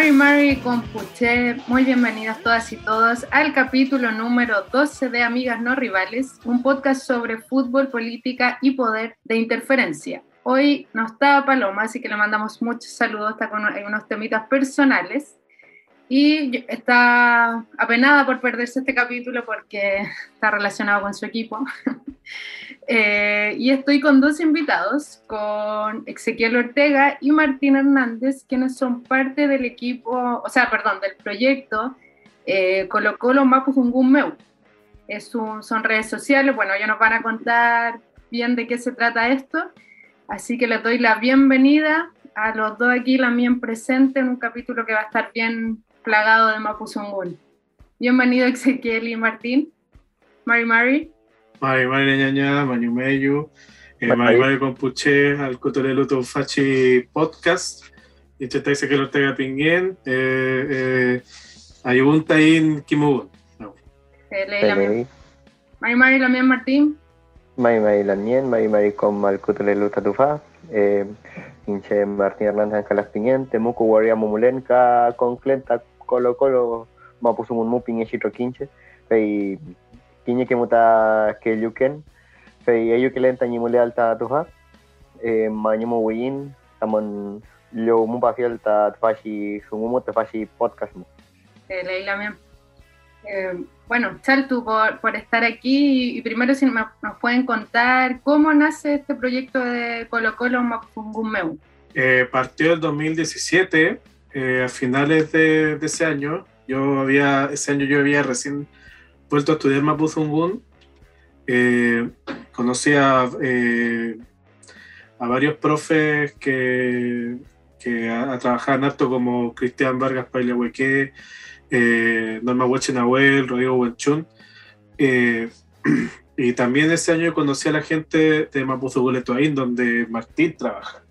Mari Mari con Puché, muy bienvenidas todas y todos al capítulo número 12 de Amigas No Rivales, un podcast sobre fútbol, política y poder de interferencia. Hoy no está Paloma, así que le mandamos muchos saludos, está con unos temitas personales y está apenada por perderse este capítulo porque está relacionado con su equipo. Eh, y estoy con dos invitados, con Ezequiel Ortega y Martín Hernández, quienes son parte del equipo, o sea, perdón, del proyecto eh, Colo Colo Mapuzungún Meu. Es un, son redes sociales, bueno, ya nos van a contar bien de qué se trata esto, así que les doy la bienvenida a los dos aquí, la mía presente, en un capítulo que va a estar bien plagado de Mapuzungún. Bienvenido Ezequiel y Martín. Mari Mari. Mari Mari Ñaña, Manu Meyu, eh, Mari Mari Compuche, al Cotolelo Fachi Podcast, y este dice que lo tenga pinguen, eh, eh, ayunta in Kimugun. Mari Mari Lamien Martín. Mari Mari Lamien, Mari Mari con al Cotolelo Tatufa, eh, Inche Martín Hernández Calas Pinguen, Temuco Guardia Mumulenca con Clenta Colo Colo, Mapusumun Mupin y Quinche, y kinya ke muta ke yuken fe ayu ke len tanyi mule alta tuha e manyu mo win tamon lo mu ba fiel ta fashi sumu mo ta fashi podcast mo eh, Leila bien. Eh, bueno, Chaltu, por, por estar aquí y primero si nos pueden contar cómo nace este proyecto de Colo Colo Mapungumeu. Eh, partió el 2017, eh, a finales de, de, ese año. Yo había, ese año yo había recién vuelto a estudiar Mapuzungún, eh, conocí a, eh, a, varios profes que, que a, a trabajaban harto como Cristian Vargas Pailehueque, eh, Norma Huechenahuel, Rodrigo Huenchún. Eh, y también ese año conocí a la gente de Mapuzungún donde Martín trabaja.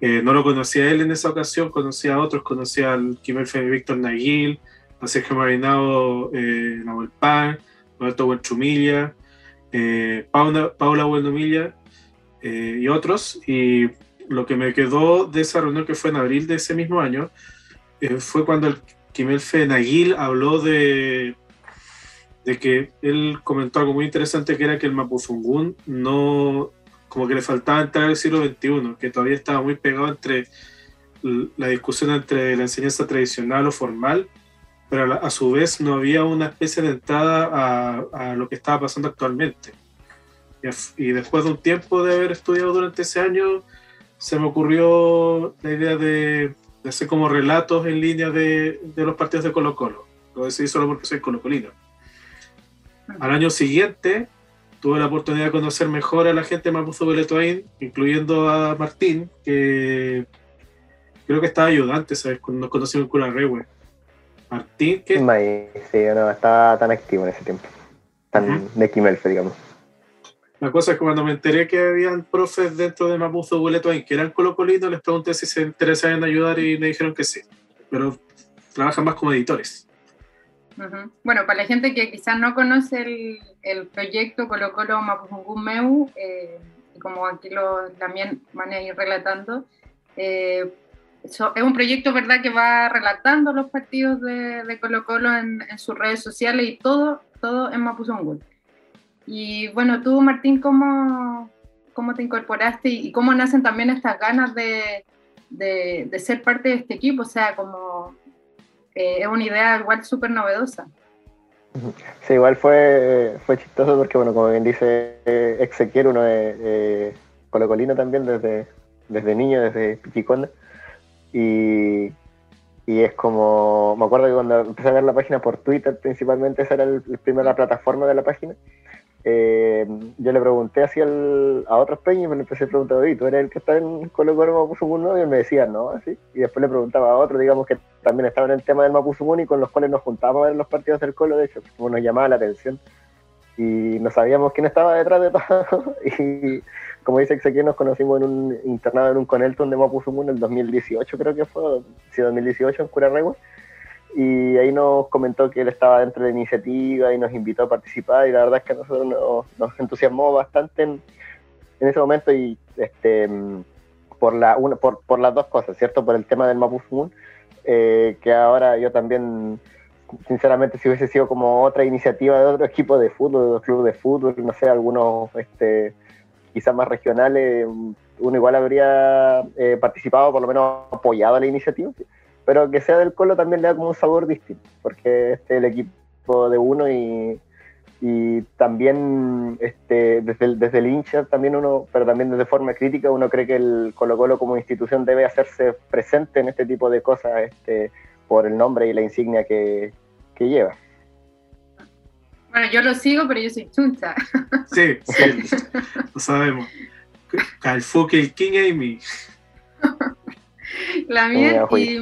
Eh, no lo conocía a él en esa ocasión, conocí a otros, conocí al Kimelfe Víctor Naguil, a Sergio Marinado, eh, Nahuel Pan, Roberto Buenchumilla, eh, Paula, Paula Buenumilla eh, y otros. Y lo que me quedó de esa reunión que fue en abril de ese mismo año eh, fue cuando el Kimelfe Naguil habló de, de que él comentó algo muy interesante que era que el Mapuzungún no, como que le faltaba entrar al siglo XXI, que todavía estaba muy pegado entre la discusión entre la enseñanza tradicional o formal pero a, su vez no había una especie de entrada a, a lo que estaba pasando actualmente. Y, y, después de un tiempo de haber estudiado durante ese año, se me ocurrió la idea de, de hacer como relatos en línea de, de, los partidos de Colo Colo. Lo decidí solo porque soy colocolino. Al año siguiente tuve la oportunidad de conocer mejor a la gente de Mapuzo Beletoain, incluyendo a Martín, que creo que estaba ayudante, ¿sabes? Cuando nos conocimos en Cura Rehue Martín, ¿qué? Sí, no, estaba tan activo en ese tiempo. Tan uh -huh. de Kimelfe, digamos. La cosa es que cuando me enteré que habían profes dentro de Mapuzo Buletoin que eran colocolinos, les pregunté si se interesaban en ayudar y me dijeron que sí. Pero trabajan más como editores. Uh -huh. Bueno, para la gente que quizás no conoce el, el proyecto Colo Colo Mapuzungún Meu, eh, como aquí lo también van a ir relatando, eh, Es un proyecto, ¿verdad?, que va relatando los partidos de, de Colo Colo en, en, sus redes sociales y todo, todo en Mapuzungún. Y bueno, tú, Martín, ¿cómo, cómo te incorporaste y, y cómo nacen también estas ganas de, de, de, ser parte de este equipo? O sea, como eh, es una idea igual súper novedosa. Sí, igual fue, fue chistoso porque, bueno, como bien dice eh, Ezequiel, uno es eh, colocolino también desde, desde niño, desde Pichiconda. Y, y, es como, me acuerdo que cuando empecé a ver la página por Twitter principalmente, esa era el, el primera plataforma de la página, eh, yo le pregunté así al, a otros peños, me lo empecé a preguntar, oye, ¿tú eres el que está en Colo Colo Mapuzungún? Y él me decía, no, así. Y después le preguntaba a otro, digamos que también estaba en el tema del Mapuzungún y con los cuales nos juntábamos a ver los partidos del Colo, de hecho, como nos llamaba la atención. Y no sabíamos quién estaba detrás de todo. y como dice Ezequiel, nos conocimos en un internado en un Conelton de Mapuzungún en el 2018, creo que fue, sí, 2018 en Curarregua. Y ahí nos comentó que él estaba dentro de la iniciativa y nos invitó a participar. Y la verdad es que nosotros nos, nos entusiasmó bastante en, ese momento y este, por, la, una, por, por las dos cosas, ¿cierto? Por el tema del Mapuzungún. eh, que ahora yo también, sinceramente, si hubiese sido como otra iniciativa de otro equipo de fútbol, de otro club de fútbol, no sé, algunos este, quizás más regionales, uno igual habría eh, participado, por lo menos apoyado la iniciativa, pero que sea del Colo también le da como un sabor distinto, porque este es el equipo de uno y y también este, desde, el, desde el hincha también uno, pero también desde forma crítica, uno cree que el Colo Colo como institución debe hacerse presente en este tipo de cosas este, por el nombre y la insignia que, que lleva. Bueno, yo lo sigo, pero yo soy chuncha. Sí, sí, lo sabemos. Calfoque el King Amy. La mía, y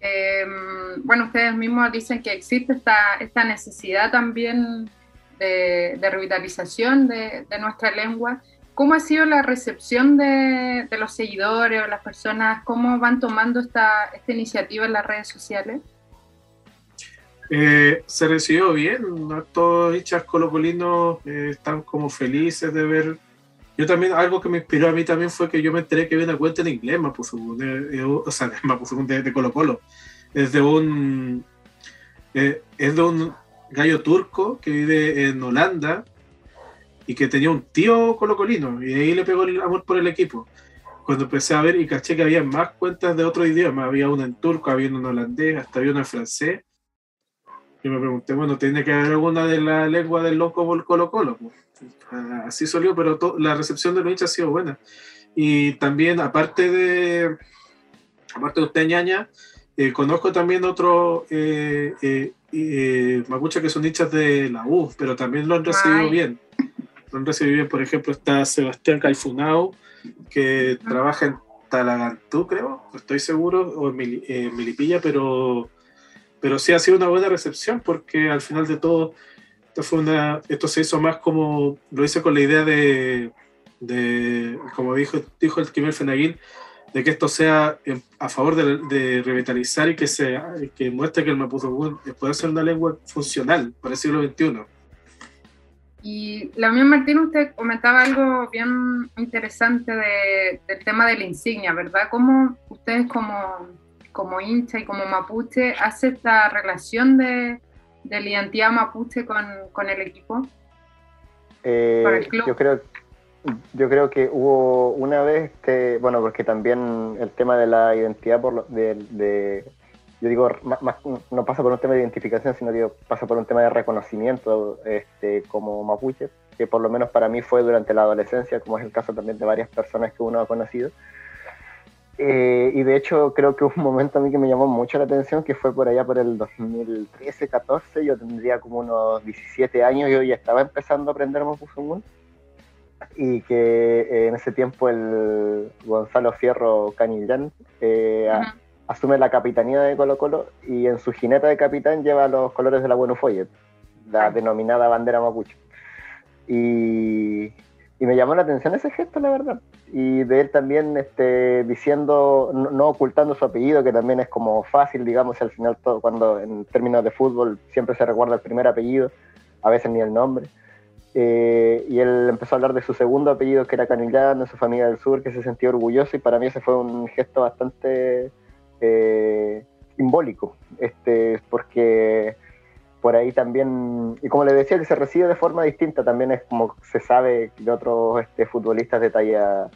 Em, bueno, ustedes mismos dicen que existe esta, esta necesidad también de, revitalización de, nuestra lengua. ¿Cómo ha sido la recepción de, los seguidores o las personas? ¿Cómo van tomando esta, iniciativa en las redes sociales? Eh, se recibió bien, todos hinchas colocolinos eh, están como felices de ver. Yo también, algo que me inspiró a mí también fue que yo me enteré que había una cuenta en inglés, o sea, de, de Colo Colo. Es de un, eh, es de un gallo turco que vive en Holanda y que tenía un tío colocolino y ahí le pegó el amor por el equipo. Cuando empecé a ver y caché que había más cuentas de otro idioma, había una en turco, había una en holandés, hasta había una en francés. Y me pregunté, bueno, tiene que haber alguna de la lengua del loco Colo Colo. Pues, así salió, pero la recepción de los hinchas ha sido buena. Y también, aparte de, aparte de usted, ñaña, eh, conozco también otros eh, eh, mapuches que son hinchas de la U, pero también lo han recibido bien. Recibido bien, por ejemplo, está Sebastián Caifunao, que trabaja en Talagantú, creo, no estoy seguro, o en Milipilla, pero, pero sí ha sido una buena recepción porque al final de todo esto, fue una, esto se hizo más como, lo hice con la idea de, de como dijo, dijo el Kimel Fenaguín, de que esto sea a favor de, revitalizar y que, se, que muestre que el Mapudungun puede ser una lengua funcional para el siglo XXI. Y la mía Martín, usted comentaba algo bien interesante del tema de la insignia, ¿verdad? ¿Cómo ustedes como, como hincha y como mapuche hace esta relación de, de la identidad mapuche con, con el equipo? Eh, el club? Yo creo yo creo que hubo una vez que, bueno, porque también el tema de la identidad, por de, yo digo, no pasa por un tema de identificación, sino que pasa por un tema de reconocimiento este, como mapuche, que por lo menos para mí fue durante la adolescencia, como es el caso también de varias personas que uno ha conocido. Eh, y de hecho creo que un momento a mí que me llamó mucho la atención, que fue por allá por el 2013-14, yo tendría como unos 17 años, yo ya estaba empezando a aprender Mapuzungún y que eh, en ese tiempo el Gonzalo Fierro Canillán eh, asume la capitanía de Colo Colo y en su jineta de capitán lleva los colores de la Buenos Follet, la denominada bandera mapuche. Y, y, me llamó la atención ese gesto, la verdad. Y de él también este, diciendo, no, ocultando su apellido, que también es como fácil, digamos, al final todo, cuando en términos de fútbol siempre se recuerda el primer apellido, a veces ni el nombre eh, y él empezó a hablar de su segundo apellido, que era Canillán, de su familia del sur, que se sentía orgulloso, y para mí ese fue un gesto bastante eh, simbólico, este, porque por ahí también, y como le decía, que se recibe de forma distinta, también es como se sabe de otros este, futbolistas de talla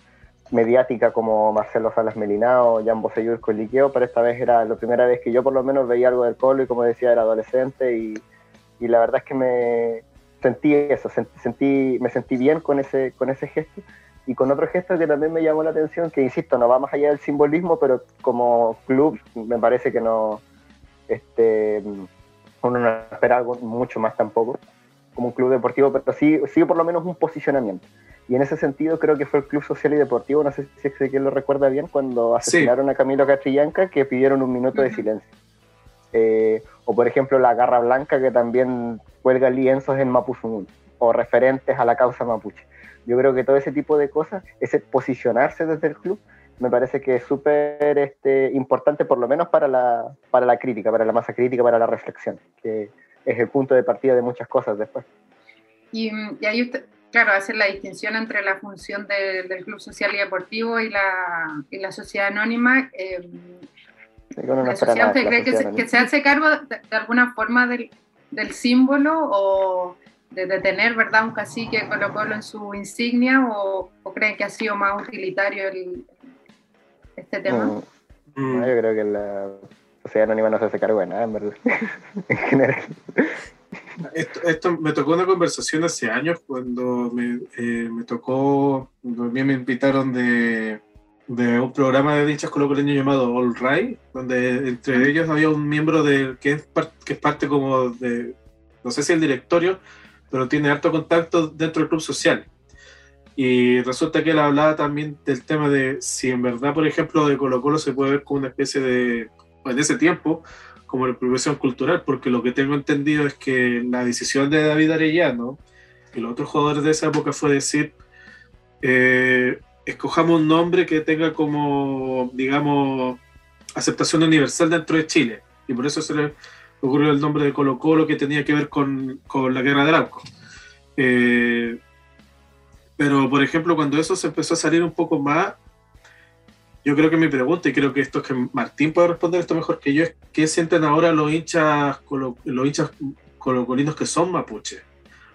mediática como Marcelo Salas Melinao, Jan Bosellur con Liqueo, pero esta vez era la primera vez que yo por lo menos veía algo del colo y como decía era adolescente y, y la verdad es que me, sentí eso, sentí, me sentí bien con ese, con ese gesto y con otro gesto que también me llamó la atención, que insisto, no va más allá del simbolismo, pero como club me parece que no, este, uno no espera algo mucho más tampoco, como un club deportivo, pero sí, sí por lo menos un posicionamiento. Y en ese sentido creo que fue el Club Social y Deportivo, no sé si Ezequiel lo recuerda bien, cuando asesinaron a Camilo Catrillanca, que pidieron un minuto de silencio. Eh, o por ejemplo la Garra Blanca que también cuelga lienzos en Mapuzungún o referentes a la causa mapuche. Yo creo que todo ese tipo de cosas, ese posicionarse desde el club, me parece que es súper este, importante, por lo menos para la, para la crítica, para la masa crítica, para la reflexión, que es el punto de partida de muchas cosas después. Y, y ahí usted, claro, hacer la distinción entre la función del Club Social y Deportivo y la, y la sociedad anónima. Eh, ¿Usted cree que se, hace cargo de, alguna forma del, símbolo o de, tener ¿verdad? un cacique Colo Colo en su insignia o, creen que ha sido más utilitario este tema? Mm. yo creo que la sociedad anónima no se hace cargo de nada, en verdad. en general. Esto, me tocó una conversación hace años cuando me, eh, me tocó, cuando me invitaron de de un programa de hinchas colombianos llamado All Right, donde entre ellos había un miembro de, que, es que es parte como de, no sé si el directorio, pero tiene harto contacto dentro del club social. Y resulta que él hablaba también del tema de si en verdad, por ejemplo, de Colo Colo se puede ver como una especie de, en ese tiempo, como la profesión cultural, porque lo que tengo entendido es que la decisión de David Arellano y los otros jugadores de esa época fue decir, eh, escojamos un nombre que tenga como, digamos, aceptación universal dentro de Chile. Y por eso se le ocurrió el nombre de Colo Colo que tenía que ver con, la guerra de Arauco. Eh, pero, por ejemplo, cuando eso se empezó a salir un poco más, yo creo que mi pregunta, y creo que esto es que Martín puede responder esto mejor que yo, es qué sienten ahora los hinchas, los hinchas colocolinos que son mapuche.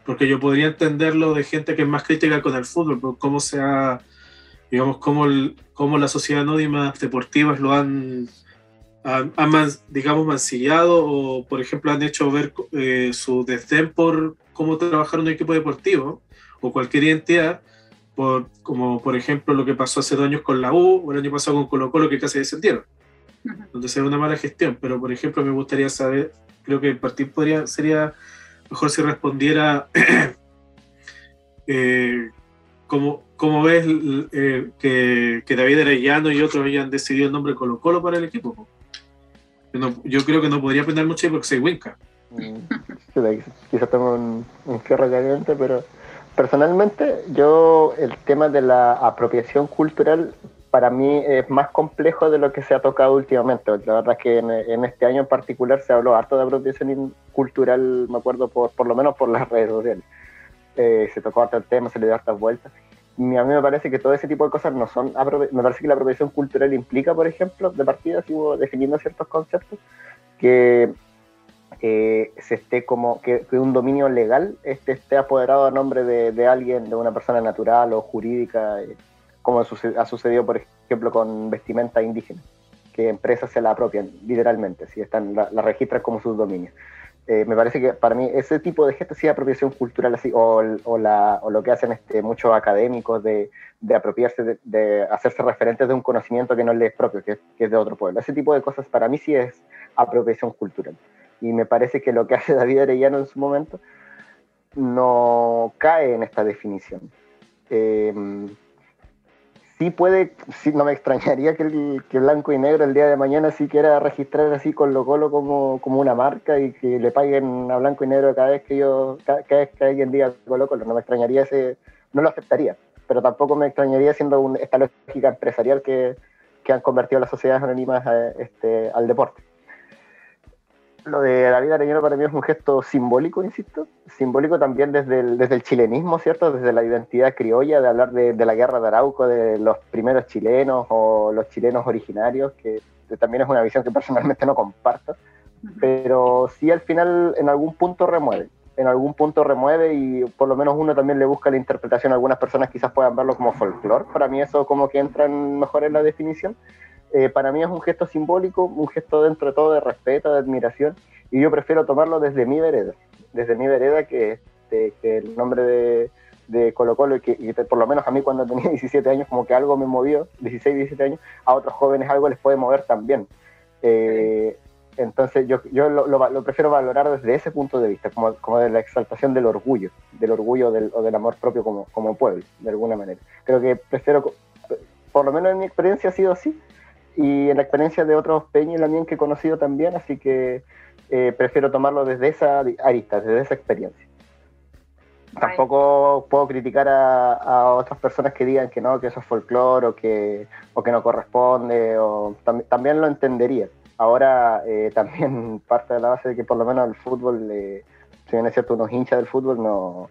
Porque yo podría entenderlo de gente que es más crítica con el fútbol, por cómo se ha digamos, cómo, cómo la sociedad anónima deportivas lo han, han, digamos, mancillado o, por ejemplo, han hecho ver eh, su desdén por cómo trabajar un equipo deportivo o cualquier identidad, por, como por ejemplo lo que pasó hace dos años con la U o el año pasado con Colo Colo que casi descendieron, donde se ve una mala gestión. Pero, por ejemplo, me gustaría saber, creo que el partido podría, sería mejor si respondiera eh, cómo, ¿Cómo ves eh, que, que, David Arellano y otros hayan decidido el nombre Colo Colo para el equipo? Yo creo que no podría aprender mucho porque soy Winca. Mm, quizás tengo un, un fierro caliente, pero personalmente yo el tema de la apropiación cultural para mí es más complejo de lo que se ha tocado últimamente. La verdad es que en, este año en particular se habló harto de apropiación cultural, me acuerdo, por, por lo menos por las redes sociales. Eh, se tocó harto el tema, se le dio hartas vueltas a mí me parece que todo ese tipo de cosas no son, me parece que la apropiación cultural implica, por ejemplo, de partida, si definiendo ciertos conceptos, que se esté como, que, un dominio legal este, esté apoderado a nombre de, alguien, de una persona natural o jurídica, eh, como ha sucedido, por ejemplo, con vestimenta indígena, que empresas se la apropian, literalmente, si están, la, la registran como sus dominios. Eh, me parece que para mí ese tipo de gestos sí apropiación cultural así o, o, la, o lo que hacen este, muchos académicos de, de apropiarse de, hacerse referentes de un conocimiento que no les es propio que, es de otro pueblo. Ese tipo de cosas para mí sí es apropiación cultural. Y me parece que lo que hace David Arellano en su momento no cae en esta definición. Eh, sí puede, sí, no me extrañaría que, Blanco y Negro el día de mañana sí quiera registrar así con lo Colo como, como una marca y que le paguen a Blanco y Negro cada vez que yo, cada, vez que alguien diga Colo Colo, no me extrañaría ese, no lo aceptaría, pero tampoco me extrañaría siendo esta lógica empresarial que, que han convertido las sociedades anónimas este, al deporte lo de David Arellano para mí es un gesto simbólico, insisto, simbólico también desde el, desde el chilenismo, ¿cierto? Desde la identidad criolla, de hablar de, la guerra de Arauco, de los primeros chilenos o los chilenos originarios, que también es una visión que personalmente no comparto, pero sí al final en algún punto remueve, en algún punto remueve y por lo menos uno también le busca la interpretación, algunas personas quizás puedan verlo como folclore, para mí eso como que entra mejor en la definición, eh, para mí es un gesto simbólico, un gesto dentro de todo de respeto, de admiración, y yo prefiero tomarlo desde mi vereda, desde mi vereda que, que el nombre de, de Colo Colo, y que por lo menos a mí cuando tenía 17 años como que algo me movió, 16, 17 años, a otros jóvenes algo les puede mover también. Eh, entonces yo, yo lo, lo, prefiero valorar desde ese punto de vista, como, como de la exaltación del orgullo, del orgullo del, o del amor propio como, como pueblo, de alguna manera. Creo que prefiero, por lo menos en mi experiencia ha sido así, y en la experiencia de otros peños también que he conocido también, así que eh, prefiero tomarlo desde esa arista, desde esa experiencia. Tampoco puedo criticar a, otras personas que digan que no, que eso es folclore o que, o que no corresponde, o también lo entendería. Ahora eh, también parte de la base de que por lo menos el fútbol, eh, si bien es cierto, unos hinchas del fútbol no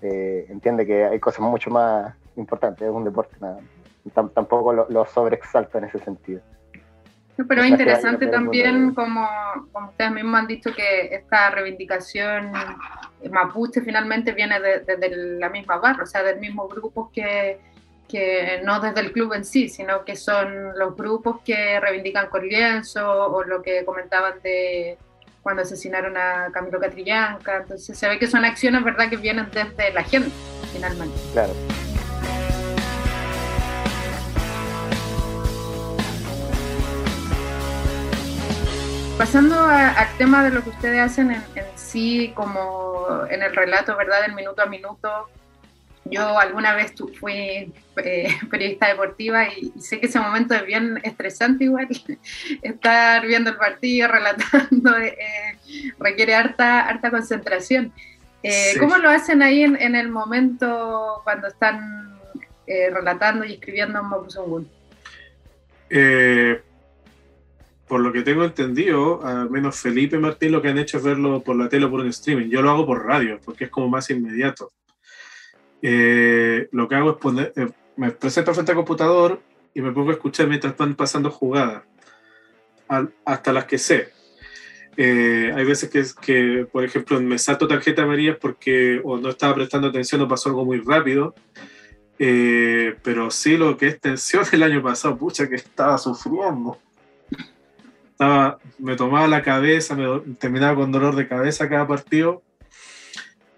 entiende que hay cosas mucho más importantes, es un deporte, nada tampoco lo, lo sobreexalto en ese sentido. Pero es interesante también, como, como, ustedes mismos han dicho, que esta reivindicación mapuche finalmente viene desde de, la misma barra, o sea, del mismo grupo que, que no desde el club en sí, sino que son los grupos que reivindican con lienzo o lo que comentaban de cuando asesinaron a Camilo Catrillanca. Entonces se ve que son acciones, ¿verdad?, que vienen desde la gente, finalmente. Claro. Pasando al tema de lo que ustedes hacen en, sí, como en el relato, ¿verdad?, del minuto a minuto. Yo alguna vez fui eh, periodista deportiva y, sé que ese momento es bien estresante igual. Estar viendo el partido, relatando, eh, requiere harta, harta concentración. Eh, ¿Cómo lo hacen ahí en, el momento cuando están relatando y escribiendo en Mapuzungún? Eh, por lo que tengo entendido, al menos Felipe Martín lo que han hecho es verlo por la tele o por un streaming. Yo lo hago por radio, porque es como más inmediato. Eh, lo que hago es poner, eh, me presento frente al computador y me pongo a escuchar mientras van pasando jugadas, hasta las que sé. Eh, hay veces que, que, por ejemplo, me salto tarjeta amarilla porque o no estaba prestando atención o pasó algo muy rápido. pero sí, lo que es tensión el año pasado, pucha, que estaba sufriendo me tomaba la cabeza, me terminaba con dolor de cabeza cada partido.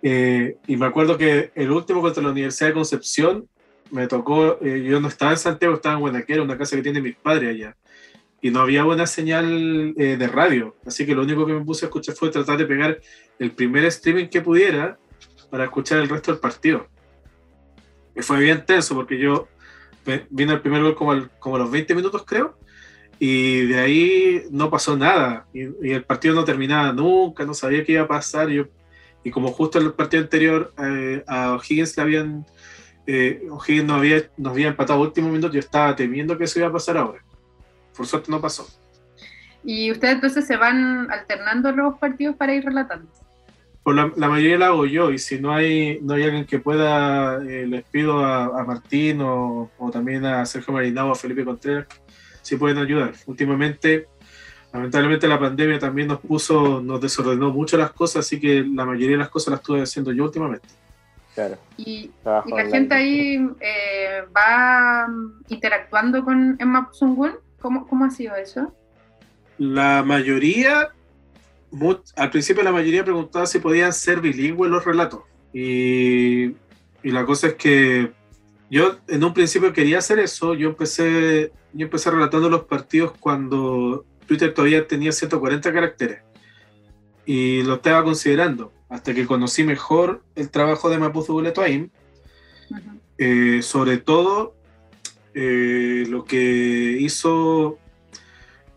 Eh, y me acuerdo que el último contra la Universidad de Concepción me tocó, eh, yo no estaba en Santiago, estaba en Guanaquera, una casa que tiene mis padres allá. Y no había buena señal eh, de radio. Así que lo único que me puse a escuchar fue tratar de pegar el primer streaming que pudiera para escuchar el resto del partido. Y fue bien tenso porque yo vine el primer gol como, como a los 20 minutos, creo y de ahí no pasó nada. Y, el partido no terminaba nunca, no sabía qué iba a pasar. Yo, y como justo en el partido anterior eh, a O'Higgins le habían. Eh, O'Higgins no había, nos había empatado último minuto, yo estaba temiendo que eso iba a pasar ahora. Por suerte no pasó. ¿Y ustedes entonces se van alternando los partidos para ir relatando? Por la, mayoría la hago yo, y si no hay, no hay alguien que pueda, eh, les pido a, Martín o, o, también a Sergio Marinao o a Felipe Contreras si pueden ayudar. Últimamente, lamentablemente la pandemia también nos puso, nos desordenó mucho las cosas, así que la mayoría de las cosas las estuve haciendo yo últimamente. Claro. Y, la gente ahí eh, va interactuando con Emma Puzungun. ¿Cómo, ¿Cómo ha sido eso? La mayoría, al principio la mayoría preguntaba si podían ser bilingües los relatos. Y, y la cosa es que yo en un principio quería hacer eso. Yo empecé yo empecé relatando los partidos cuando Twitter todavía tenía 140 caracteres y lo estaba considerando hasta que conocí mejor el trabajo de Mapuzo Buletoaim, eh, sobre todo eh, lo que hizo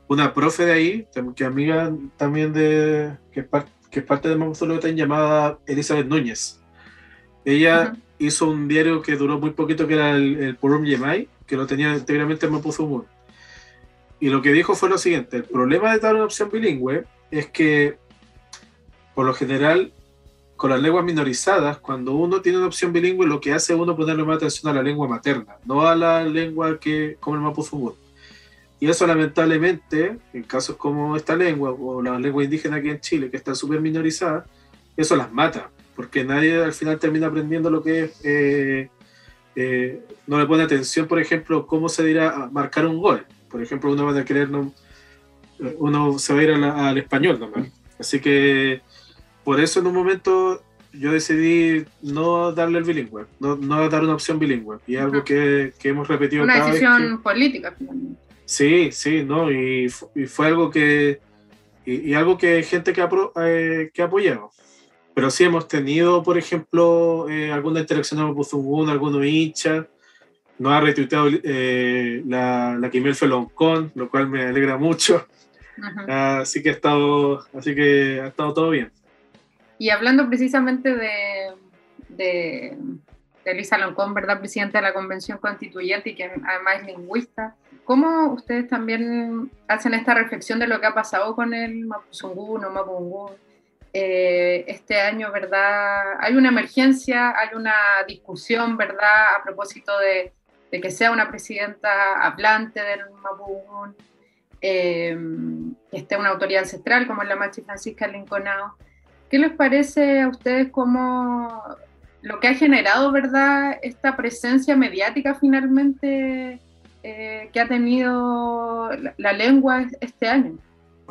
una profe de ahí, que amiga también de, que, es, parte de Mapuzo Buletoaim, llamada Elizabeth Núñez. Ella hizo un diario que duró muy poquito, que era el, el Purum Yemai, que lo tenía íntegramente en Mapuzo Y lo que dijo fue lo siguiente, el problema de dar una opción bilingüe es que, por lo general, con las lenguas minorizadas, cuando uno tiene una opción bilingüe, lo que hace uno es ponerle más atención a la lengua materna, no a la lengua que como el Mapuzo Y eso lamentablemente, en casos como esta lengua o la lengua indígena aquí en Chile, que está súper minorizada, eso las mata, porque nadie al final termina aprendiendo lo que es eh, eh, no le pone atención, por ejemplo, cómo se dirá marcar un gol. Por ejemplo, uno va a querer, no, uno se va a ir al español nomás. Así que por eso en un momento yo decidí no darle el bilingüe, no, no dar una opción bilingüe. Y algo que, que hemos repetido. Una decisión política, Sí, sí, ¿no? Y, fue algo que. Y, algo que gente que, eh, que ha apoyado. Pero sí hemos tenido, por ejemplo, eh, alguna interacción con Puzungún, algunos hinchas. Nos ha retuiteado eh, la, la Kimel Feloncón, lo cual me alegra mucho. Así que ha estado, así que ha estado todo bien. Y hablando precisamente de, de, de Luisa Loncón, ¿verdad? Presidenta de la Convención Constituyente y que además es lingüista. ¿Cómo ustedes también hacen esta reflexión de lo que ha pasado con el Mapuzungún o Mapungún? Eh, este año, ¿verdad? Hay una emergencia, hay una discusión, ¿verdad? A propósito de, que sea una presidenta hablante del Mapudungun. eh, esté una autoridad ancestral como es la Machi Francisca Linconao. ¿Qué les parece a ustedes como lo que ha generado, verdad, esta presencia mediática finalmente eh, que ha tenido la, lengua este año?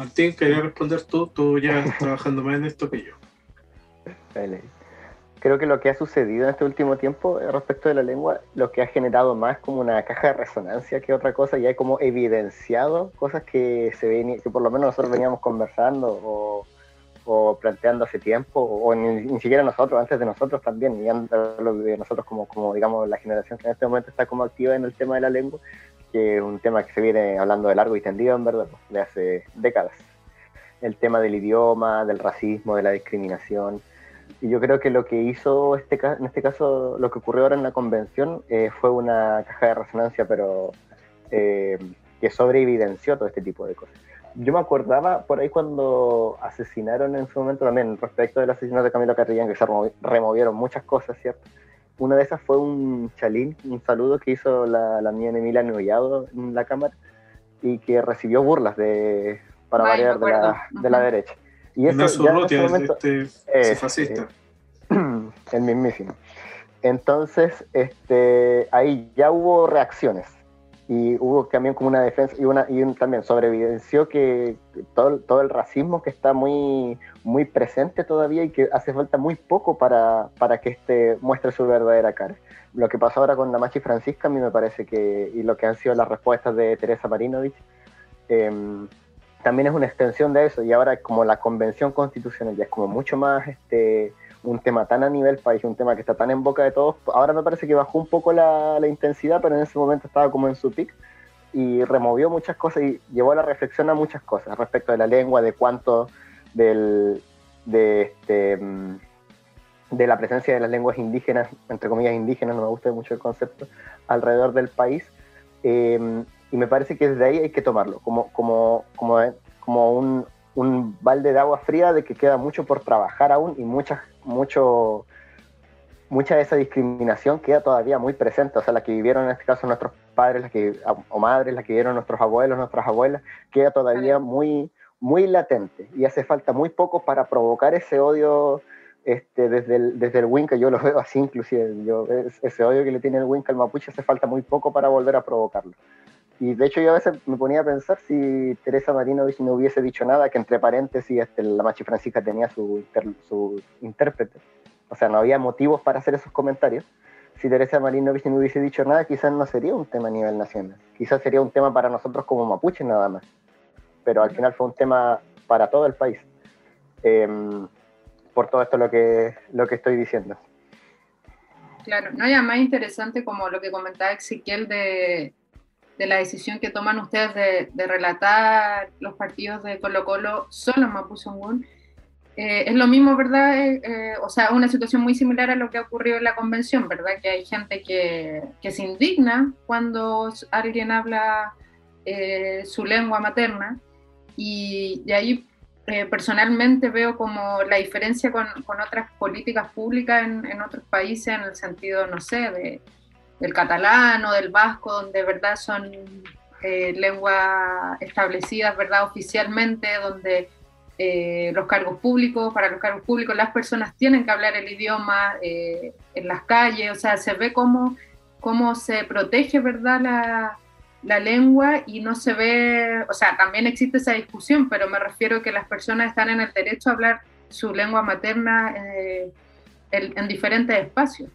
Martín, quería responder tú, tú ya trabajando más en esto que yo. Creo que lo que ha sucedido en este último tiempo eh, respecto de la lengua, lo que ha generado más como una caja de resonancia que otra cosa, y ha como evidenciado cosas que se ven, que por lo menos nosotros veníamos conversando o, planteando hace tiempo, o ni, siquiera nosotros, antes de nosotros también, y de nosotros como, como, digamos, la generación que en este momento está como activa en el tema de la lengua, que es un tema que se viene hablando de largo y tendido, en verdad, de hace décadas. El tema del idioma, del racismo, de la discriminación, y yo creo que lo que hizo este, en este caso, lo que ocurrió ahora en la convención, eh, fue una caja de resonancia, pero eh, que sobreevidenció todo este tipo de cosas. Yo me acordaba por ahí cuando asesinaron en su momento también, respecto del asesinato de Camilo Carrillán, que se removieron muchas cosas, ¿cierto? Una de esas fue un chalín, un saludo que hizo la, la mía Emilia Nullado en la cámara y que recibió burlas de, para variar de la, de la derecha. Y eso ya en momento, este, fascista. el mismísimo. Entonces, este, ahí ya hubo reacciones y hubo también como una defensa y, una, y también sobrevivenció que todo, todo el racismo que está muy, muy presente todavía y que hace falta muy poco para, para que este muestre su verdadera cara. Lo que pasó ahora con la Machi Francisca a mí me parece que, y lo que han sido las respuestas de Teresa Marinovich, eh, también es una extensión de eso y ahora como la convención constitucional ya es como mucho más este un tema tan a nivel país, un tema que está tan en boca de todos, ahora me parece que bajó un poco la, la intensidad, pero en ese momento estaba como en su pic y removió muchas cosas y llevó a la reflexión a muchas cosas respecto de la lengua, de cuánto del, de, este, mm, de la presencia de las lenguas indígenas, entre comillas indígenas, no me gusta mucho el concepto, alrededor del país. Eh, y me parece que desde ahí hay que tomarlo, como, como, como, como un, un balde de agua fría de que queda mucho por trabajar aún y mucha, mucho, mucha de esa discriminación queda todavía muy presente, o sea, la que vivieron en este caso nuestros padres la que, o madres, la que vivieron nuestros abuelos, nuestras abuelas, queda todavía muy, muy latente. Y hace falta muy poco para provocar ese odio este, desde, el, desde el Winca, yo lo veo así inclusive, yo, ese odio que le tiene el Winca al mapuche hace falta muy poco para volver a provocarlo. Y de hecho yo a veces me ponía a pensar si Teresa Marinovich no hubiese dicho nada, que entre paréntesis este, la Machi Francisca tenía su, su intérprete. O sea, no había motivos para hacer esos comentarios. Si Teresa Marinovich no hubiese dicho nada, quizás no sería un tema a nivel nacional. Quizás sería un tema para nosotros como mapuches nada más. Pero al final fue un tema para todo el país. Em, por todo esto lo que, lo que estoy diciendo. Claro, no, hay más interesante como lo que comentaba Ezequiel de, de la decisión que toman ustedes de, relatar los partidos de Colo Colo solo en Mapuzungún. Eh, es lo mismo, ¿verdad? Eh, eh, o sea, una situación muy similar a lo que ha ocurrido en la convención, ¿verdad? Que hay gente que, que se indigna cuando alguien habla su lengua materna y de ahí personalmente veo como la diferencia con, con otras políticas públicas en, en, otros países en el sentido, no sé, de, del catalán o del vasco, donde verdad son eh, lenguas establecidas verdad oficialmente, donde eh, los cargos públicos, para los cargos públicos las personas tienen que hablar el idioma eh, en las calles, o sea, se ve cómo, cómo se protege verdad la, la lengua y no se ve, o sea, también existe esa discusión, pero me refiero que las personas están en el derecho a hablar su lengua materna en, en diferentes espacios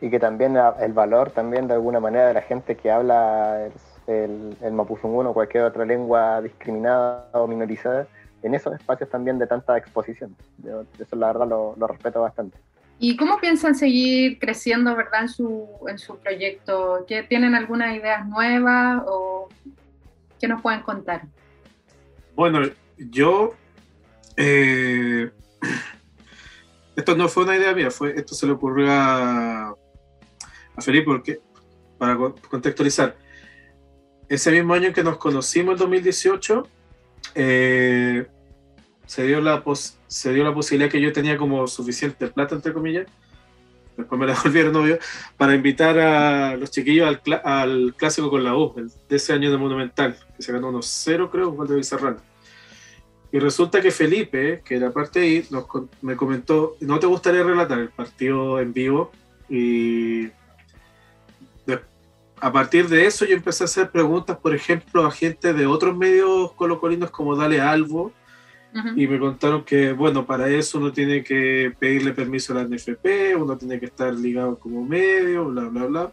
y que también el valor también de alguna manera de la gente que habla el, el, el o cualquier otra lengua discriminada o minorizada en esos espacios también de tanta exposición. eso la verdad lo, lo, respeto bastante. ¿Y cómo piensan seguir creciendo verdad en su, en su proyecto? ¿Tienen algunas ideas nuevas o qué nos pueden contar? Bueno, yo... Eh, esto no fue una idea mía, fue, esto se le ocurrió a Felipe, porque, para contextualizar, ese mismo año en que nos conocimos, el 2018, eh, se, dio la se dio la posibilidad que yo tenía como suficiente plata, entre comillas, después me la devolvieron, novio, para invitar a los chiquillos al, clásico con la U, de ese año de Monumental, que se ganó unos cero, creo, con de Bizarrán. Y resulta que Felipe, que era parte de ahí, nos, me comentó, ¿no te gustaría relatar el partido en vivo? Y a partir de eso yo empecé a hacer preguntas, por ejemplo, a gente de otros medios colocolinos como Dale Albo, y me contaron que, bueno, para eso uno tiene que pedirle permiso a la NFP, uno tiene que estar ligado como medio, bla, bla, bla.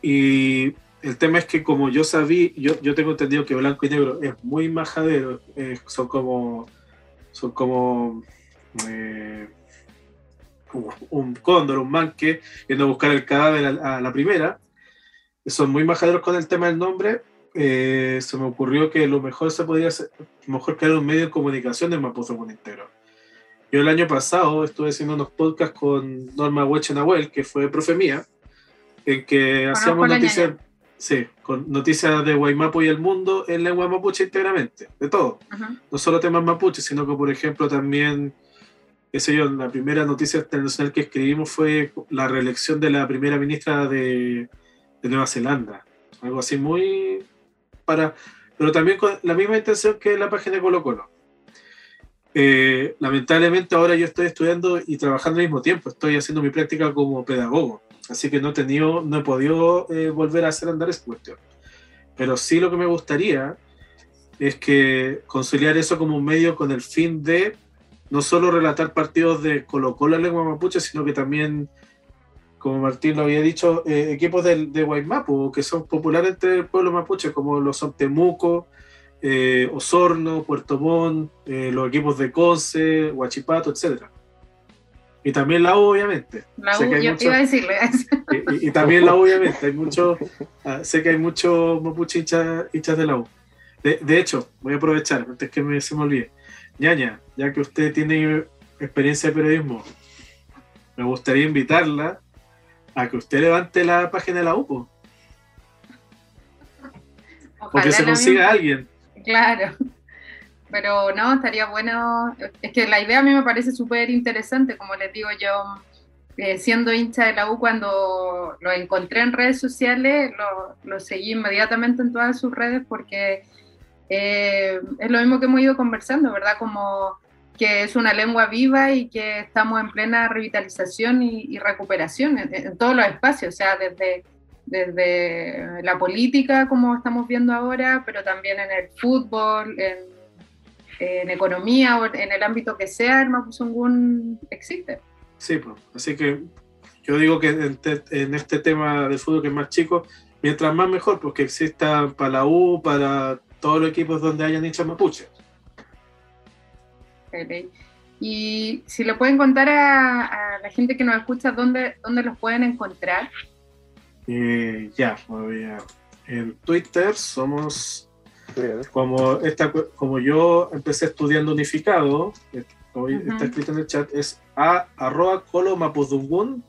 Y el tema es que como yo sabía, yo, yo tengo entendido que blanco y negro es muy majadero, eh, son como, son como eh, un cóndor, un manque, yendo a buscar el cadáver a, la primera. Son muy majaderos con el tema del nombre. Eh, se me ocurrió que lo mejor se podría hacer, mejor crear un medio de comunicación del Mapozo entero. Yo el año pasado estuve haciendo unos podcasts con Norma Hueche Nahuel, que fue profe mía, en que hacíamos noticias, sí, con noticias de Guaymapo y el mundo en lengua mapuche íntegramente, de todo. No solo temas mapuche, sino que, por ejemplo, también, qué sé yo, la primera noticia internacional que escribimos fue la reelección de la primera ministra de, de Nueva Zelanda. Algo así muy para pero también con la misma intención que la página de Colo Colo. Eh, lamentablemente ahora yo estoy estudiando y trabajando al mismo tiempo, estoy haciendo mi práctica como pedagogo, así que no he, tenido, no he podido eh, volver a hacer andar esa cuestión. Pero sí lo que me gustaría es que conciliar eso como un medio con el fin de no solo relatar partidos de Colo Colo en lengua mapuche, sino que también como Martín lo había dicho, eh, equipos de, de Guaymapu, que son populares entre el pueblo mapuche, como los son Temuco, eh, Osorno, Puerto Montt, eh, los equipos de Conce, Huachipato, etc. Y también la U, obviamente. La U, yo iba a decirle y, y, también la U, obviamente. Hay mucho, ah, sé que hay muchos mapuche hinchas, de la U. De, hecho, voy a aprovechar, antes que me, se me olvide. Ñaña, ya que usted tiene experiencia de periodismo, me gustaría invitarla a que usted levante la página de la UPO. Porque se consiga alguien. Claro. Pero no, estaría bueno. Es que la idea a mí me parece súper interesante, como les digo yo, eh, siendo hincha de la U, cuando lo encontré en redes sociales, lo, seguí inmediatamente en todas sus redes porque eh, es lo mismo que hemos ido conversando, ¿verdad? Como que es una lengua viva y que estamos en plena revitalización y, recuperación en, todos los espacios, o sea, desde, desde la política, como estamos viendo ahora, pero también en el fútbol, en, economía o en el ámbito que sea, el Mapuzungún existe. Sí, pues, así que yo digo que en, este tema del fútbol que es más chico, mientras más mejor, porque exista para la U, para todos los equipos donde hayan hinchas Y si le pueden contar a, la gente que nos escucha dónde, dónde los pueden encontrar. Eh, ya, en Twitter somos como esta, como yo empecé estudiando unificado, hoy está escrito en el chat, es a arroba colo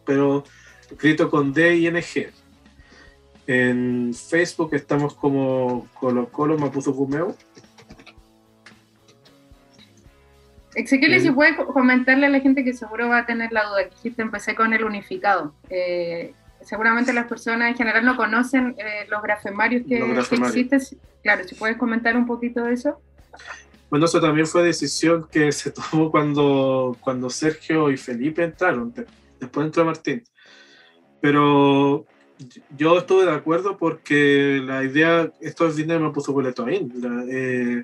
pero escrito con D y NG. En Facebook estamos como colo colo mapuzungumeu Ezequiel, si puede comentarle a la gente que seguro va a tener la duda, que empecé con el unificado. Eh, seguramente las personas en general no conocen eh, los grafemarios que, existen. Claro, si puedes comentar un poquito de eso. Bueno, eso también fue decisión que se tomó cuando, cuando Sergio y Felipe entraron, después entró Martín. Pero yo estuve de acuerdo porque la idea, esto es dinero me puso boleto ahí. Eh,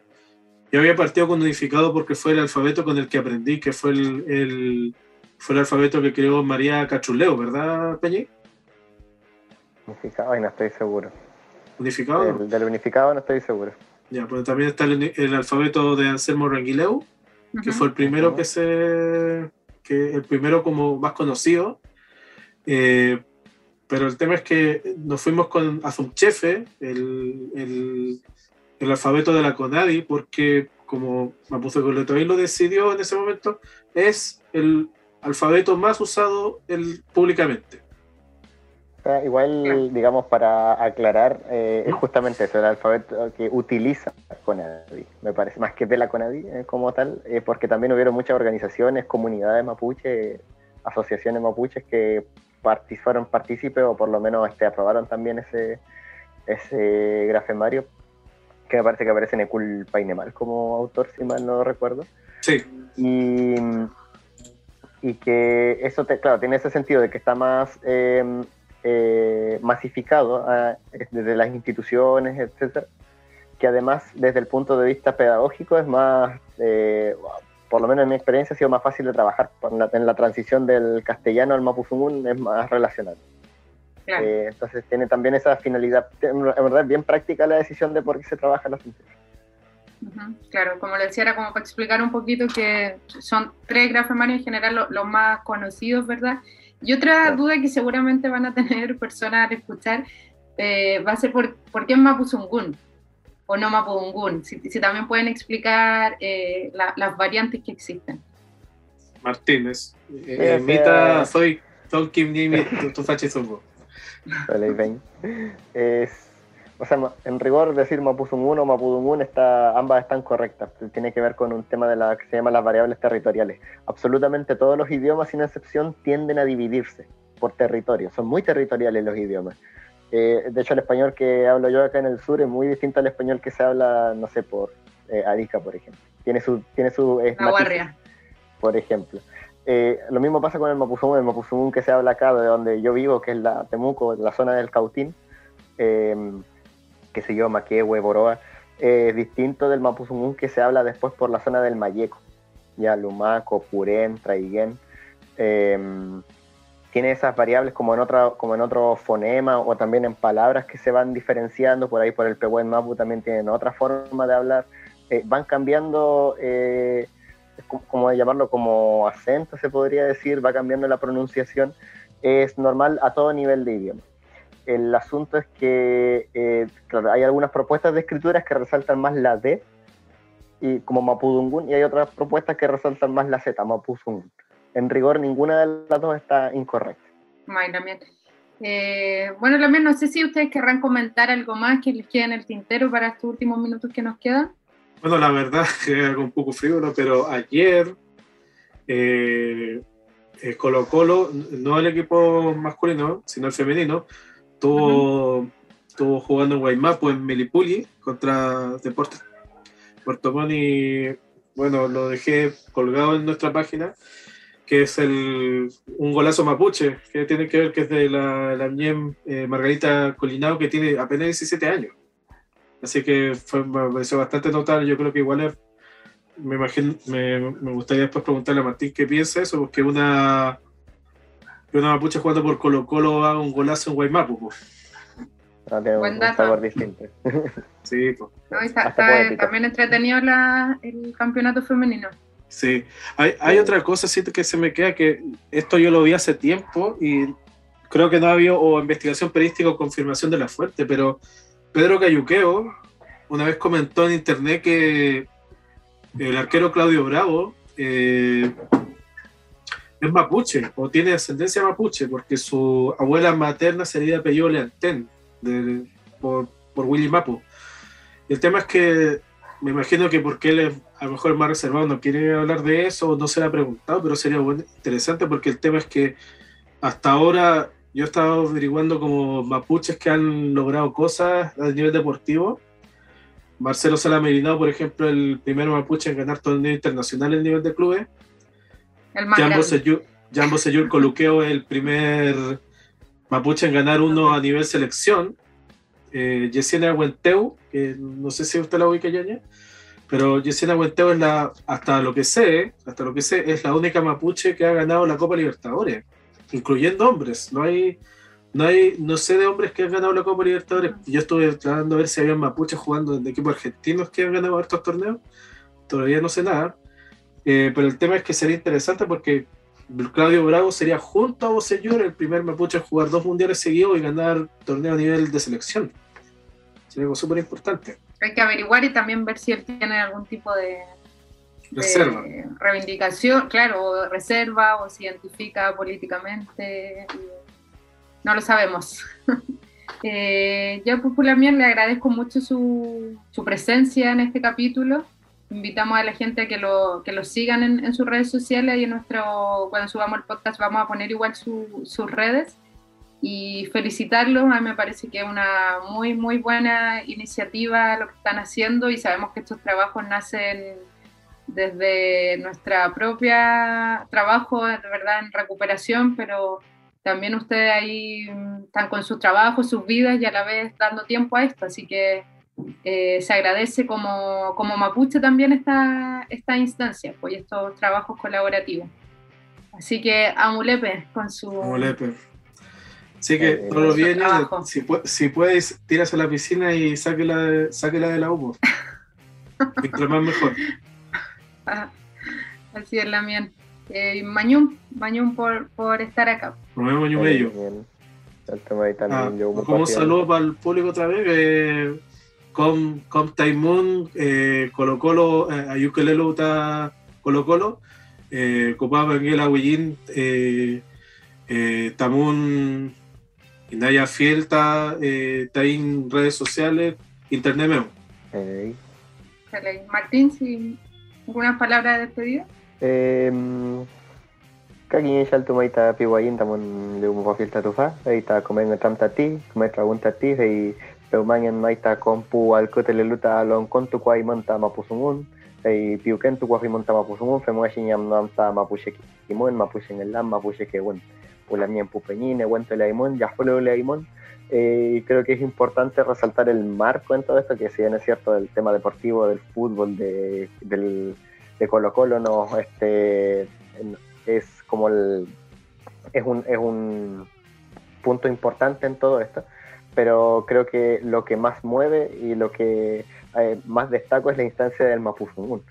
yo había partido con unificado porque fue el alfabeto con el que aprendí, que fue el, fue el alfabeto que creó María Cachuleo, ¿verdad, Peñi? Unificado y no estoy seguro. ¿Unificado? Del, unificado no estoy seguro. Ya, pues también está el, alfabeto de Anselmo Ranguileu, que fue el primero que se. que el primero como más conocido. Eh, pero el tema es que nos fuimos con Azumchefe, el, el, el alfabeto de la CONADI, porque como Mapuche Coletoy lo decidió en ese momento, es el alfabeto más usado el, públicamente. igual, digamos, para aclarar, eh, es justamente eso, el alfabeto que utiliza CONADI, me parece, más que de la CONADI eh, como tal, porque también hubieron muchas organizaciones, comunidades mapuche asociaciones mapuches que fueron partícipes o por lo menos este, aprobaron también ese, ese grafemario, que me parece que aparece en Ekul Painemal como autor, si mal no recuerdo. Sí. Y, y que eso, te, claro, tiene ese sentido de que está más em, eh, masificado ah, desde las instituciones, etcétera, que además desde el punto de vista pedagógico es más, eh, por lo menos en mi experiencia, ha sido más fácil de trabajar. En la, transición del castellano al mapuzungún es más relacional. Eh, entonces tiene también esa finalidad, en verdad bien práctica la decisión de por qué se trabaja la frontera. Claro, como le decía, era como para explicar un poquito que son tres grafemarios en general los, más conocidos, ¿verdad? Y otra duda que seguramente van a tener personas al escuchar eh, va a ser por, por qué es Mapuzungún o no Mapudungún, si, si también pueden explicar eh, las variantes que existen. Martínez, eh, Mita, soy Tom Kim Nimi, Es, o sea, en rigor decir Mapuzungún o Mapudungún está, ambas están correctas. Tiene que ver con un tema de la que se llama las variables territoriales. Absolutamente todos los idiomas, sin excepción, tienden a dividirse por territorio. Son muy territoriales los idiomas. Eh, de hecho, el español que hablo yo acá en el sur es muy distinto al español que se habla, no sé, por eh, Arica, por ejemplo. Tiene su... Tiene su por ejemplo. Eh, lo mismo pasa con el mapuzungún, el mapuzungún que se habla acá, de donde yo vivo, que es la Temuco, la zona del Cautín, que se llama Maquehue, Boroa, es distinto del mapuzungún que se habla después por la zona del Mayeco, ya Lumaco, Purén, Traiguén tiene esas variables como en, otra, como en otro fonema o también en palabras que se van diferenciando, por ahí por el Pehuen Mapu también tienen otra forma de hablar, eh, van cambiando, eh, como llamarlo, como acento se podría decir, va cambiando la pronunciación, es normal a todo nivel de idioma. El asunto es que, eh, claro, hay algunas propuestas de escrituras que resaltan más la D, y, como Mapudungun, y hay otras propuestas que resaltan más la Z, Mapuzungun en rigor ninguna de las dos está incorrecta. Eh, bueno, también no sé si ustedes querrán comentar algo más que les quede en el tintero para estos últimos minutos que nos quedan. Bueno, la verdad que algo un poco frío, pero ayer eh, eh, Colo Colo, no el equipo masculino, sino el femenino, estuvo, jugando en Guaymapo, en Melipuli, contra Deportes Puerto Montt bueno, lo dejé colgado en nuestra página que es el, un golazo mapuche, que tiene que ver que es de la, la eh, Margarita Colinao, que tiene apenas 17 años. Así que fue, me pareció bastante notable. Yo creo que igual es, me, imagino, me, me, gustaría después preguntarle a Martín qué piensa eso, porque una, una mapuche jugando por Colo Colo haga un golazo en Guaymapu. Ah, Buen dato. distinto. sí, pues. No, está, está también entretenido la, el campeonato femenino. Sí, hay, hay otra cosa siento que se me queda que esto yo lo vi hace tiempo y creo que no ha habido o investigación periodística o confirmación de la fuente, pero Pedro Cayuqueo una vez comentó en internet que el arquero Claudio Bravo eh, es mapuche o tiene ascendencia mapuche porque su abuela materna sería apellido Leantén por, por Willy Mapu. el tema es que me imagino que porque él a lo mejor más reservado no quiere hablar de eso, no se le ha preguntado, pero sería interesante porque el tema es que hasta ahora yo he estado averiguando como mapuches que han logrado cosas a nivel deportivo. Marcelo Salamerinado, por ejemplo, el primer mapuche en ganar torneo internacional en nivel de clubes. El más Jambo Seyur Coluqueo es el primer mapuche en ganar uno a nivel selección eh, Yesenia Huenteu, que no sé si usted la ubica, Yaña, pero Yesenia Huenteu es la, hasta lo que sé, hasta lo que sé, es la única mapuche que ha ganado la Copa Libertadores, incluyendo hombres. No hay, no hay, no sé de hombres que han ganado la Copa Libertadores. Yo estuve tratando de ver si había mapuches jugando en equipos argentinos que han ganado estos torneos. Todavía no sé nada. Eh, pero el tema es que sería interesante porque Claudio Bravo sería junto a Bosellur el primer mapuche a jugar dos mundiales seguidos y ganar torneo a nivel de selección. Sería algo súper importante. Hay que averiguar y también ver si él tiene algún tipo de, reserva. reivindicación, claro, reserva o se identifica políticamente. No lo sabemos. eh, yo, pues, le agradezco mucho su, su, presencia en este capítulo. invitamos a la gente a que lo, que lo sigan en, sus redes sociales y en nuestro, cuando subamos el podcast vamos a poner igual sus redes y felicitarlos, a mí me parece que es una muy, muy buena iniciativa lo que están haciendo y sabemos que estos trabajos nacen desde nuestra propia trabajo, de verdad, en recuperación, pero también ustedes ahí están con sus trabajos, sus vidas y a la vez dando tiempo a esto, así que eh, se agradece como, como Mapuche también esta, esta instancia, pues estos trabajos colaborativos. Así que Amulepe con su... Amulepe. Así que eh, todos los días, si, si, puedes, tiras a la piscina y sáquela de, sáquela de la humo. Mientras más mejor. Así es la mía. Eh, Mañum, Mañum por, por estar acá. Nos vemos, Mañum Bello. Ah, como un saludo para el público otra vez. Eh, con, con Taimun, eh, Colo Colo, eh, Ayukelelo está Colo Colo, eh, Copapa Benguela Huillín, eh, eh, Tamun, Inaya Fiel, está eh, en redes sociales, internet meo. Hey. Martín, si ¿alguna palabra de despedida? Eh, kaki shaltu mai ta piwayin tamun leu mo fil tatufa ai ta komen tam tati komen tragun tati ai peumangan mai ta kompu al kotele luta alon kontu kwai monta mapusungun. Ai piuken tu kwai monta mapusungun fe mo shinyam nam ta mapushe kimon mapushe ngelam mapushe que bueno pula mien pupeñine wento la imon ya eh, creo que es importante resaltar el marco en todo esto, que si bien es cierto del tema deportivo, del fútbol, de, del, de Colo Colo, no, este, es como el, es un, es un punto importante en todo esto, pero creo que lo que más mueve y lo que eh, más destaco es la instancia del Mapuzungún.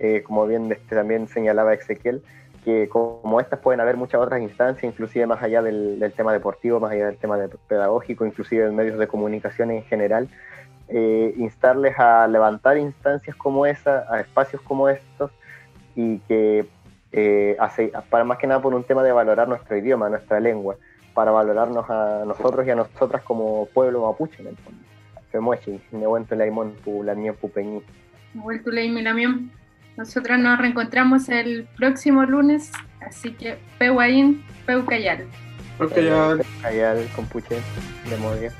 Eh, como bien este, también señalaba Ezequiel, que como estas pueden haber muchas otras instancias, inclusive más allá del, del tema deportivo, más allá del tema de pedagógico, inclusive en medios de comunicación en general, eh, instarles a levantar instancias como esa, a espacios como estos, y que eh, hace, para más que nada por un tema de valorar nuestro idioma, nuestra lengua, para valorarnos a nosotros y a nosotras como pueblo mapuche en el fondo. Femuechi, Nehuento Laimón, Pulamien Pupeñi. Nehuento Laimón, Nosotros nos reencontramos el próximo lunes, así que Pehuaín, Peucayal. Peucayal. Peucayal, Compuche, de Modia.